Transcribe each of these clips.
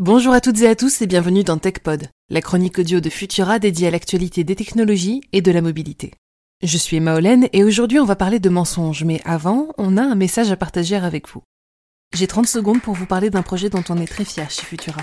Bonjour à toutes et à tous et bienvenue dans TechPod, la chronique audio de Futura dédiée à l'actualité des technologies et de la mobilité. Je suis Emma et aujourd'hui on va parler de mensonges, mais avant, on a un message à partager avec vous. J'ai 30 secondes pour vous parler d'un projet dont on est très fier chez Futura.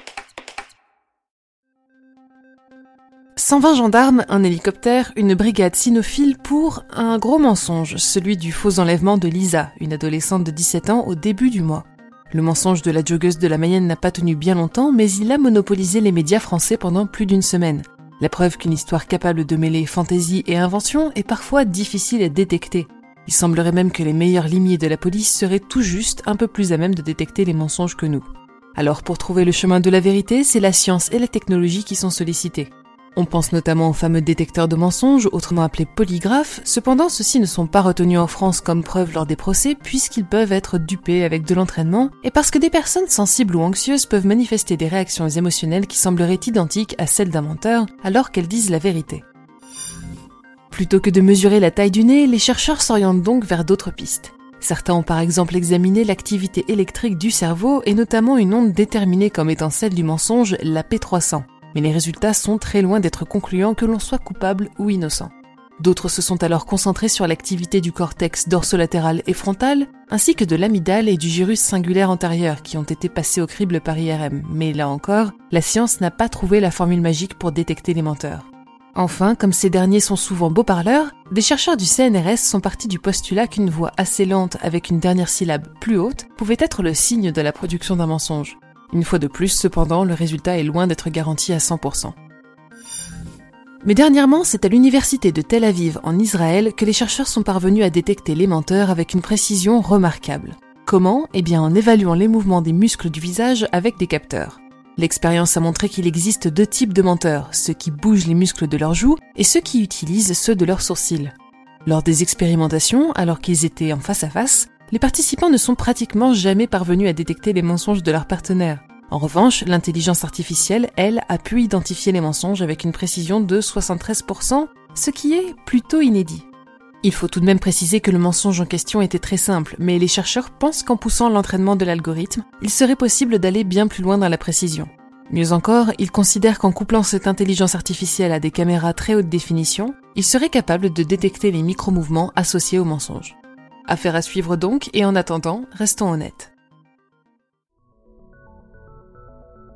120 gendarmes, un hélicoptère, une brigade cynophile pour un gros mensonge, celui du faux enlèvement de Lisa, une adolescente de 17 ans au début du mois. Le mensonge de la joggeuse de la Mayenne n'a pas tenu bien longtemps, mais il a monopolisé les médias français pendant plus d'une semaine. La preuve qu'une histoire capable de mêler fantaisie et invention est parfois difficile à détecter. Il semblerait même que les meilleurs limiers de la police seraient tout juste un peu plus à même de détecter les mensonges que nous. Alors pour trouver le chemin de la vérité, c'est la science et la technologie qui sont sollicités. On pense notamment aux fameux détecteurs de mensonges, autrement appelés polygraphes, cependant ceux-ci ne sont pas retenus en France comme preuve lors des procès puisqu'ils peuvent être dupés avec de l'entraînement et parce que des personnes sensibles ou anxieuses peuvent manifester des réactions émotionnelles qui sembleraient identiques à celles d'un menteur alors qu'elles disent la vérité. Plutôt que de mesurer la taille du nez, les chercheurs s'orientent donc vers d'autres pistes. Certains ont par exemple examiné l'activité électrique du cerveau et notamment une onde déterminée comme étant celle du mensonge, la P300 mais les résultats sont très loin d'être concluants que l'on soit coupable ou innocent. D'autres se sont alors concentrés sur l'activité du cortex dorsolatéral et frontal, ainsi que de l'amygdale et du gyrus singulaire antérieur qui ont été passés au crible par IRM, mais là encore, la science n'a pas trouvé la formule magique pour détecter les menteurs. Enfin, comme ces derniers sont souvent beaux parleurs, des chercheurs du CNRS sont partis du postulat qu'une voix assez lente avec une dernière syllabe plus haute pouvait être le signe de la production d'un mensonge. Une fois de plus, cependant, le résultat est loin d'être garanti à 100%. Mais dernièrement, c'est à l'université de Tel Aviv en Israël que les chercheurs sont parvenus à détecter les menteurs avec une précision remarquable. Comment? Eh bien en évaluant les mouvements des muscles du visage avec des capteurs. L'expérience a montré qu'il existe deux types de menteurs, ceux qui bougent les muscles de leurs joues et ceux qui utilisent ceux de leurs sourcils. Lors des expérimentations, alors qu'ils étaient en face à face, les participants ne sont pratiquement jamais parvenus à détecter les mensonges de leurs partenaires. En revanche, l'intelligence artificielle, elle, a pu identifier les mensonges avec une précision de 73%, ce qui est plutôt inédit. Il faut tout de même préciser que le mensonge en question était très simple, mais les chercheurs pensent qu'en poussant l'entraînement de l'algorithme, il serait possible d'aller bien plus loin dans la précision. Mieux encore, ils considèrent qu'en couplant cette intelligence artificielle à des caméras très haute définition, ils seraient capables de détecter les micro-mouvements associés aux mensonges. Affaire à suivre donc, et en attendant, restons honnêtes.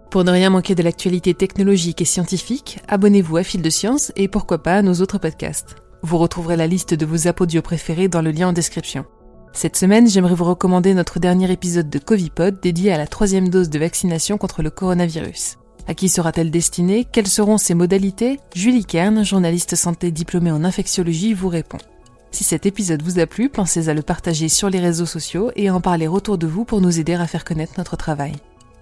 Pour ne rien manquer de l'actualité technologique et scientifique, abonnez-vous à Fil de Science et pourquoi pas à nos autres podcasts. Vous retrouverez la liste de vos apodios préférés dans le lien en description. Cette semaine, j'aimerais vous recommander notre dernier épisode de Covipod dédié à la troisième dose de vaccination contre le coronavirus. À qui sera-t-elle destinée? Quelles seront ses modalités? Julie Kern, journaliste santé diplômée en infectiologie, vous répond. Si cet épisode vous a plu, pensez à le partager sur les réseaux sociaux et à en parler autour de vous pour nous aider à faire connaître notre travail.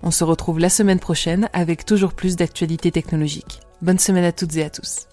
On se retrouve la semaine prochaine avec toujours plus d'actualités technologiques. Bonne semaine à toutes et à tous.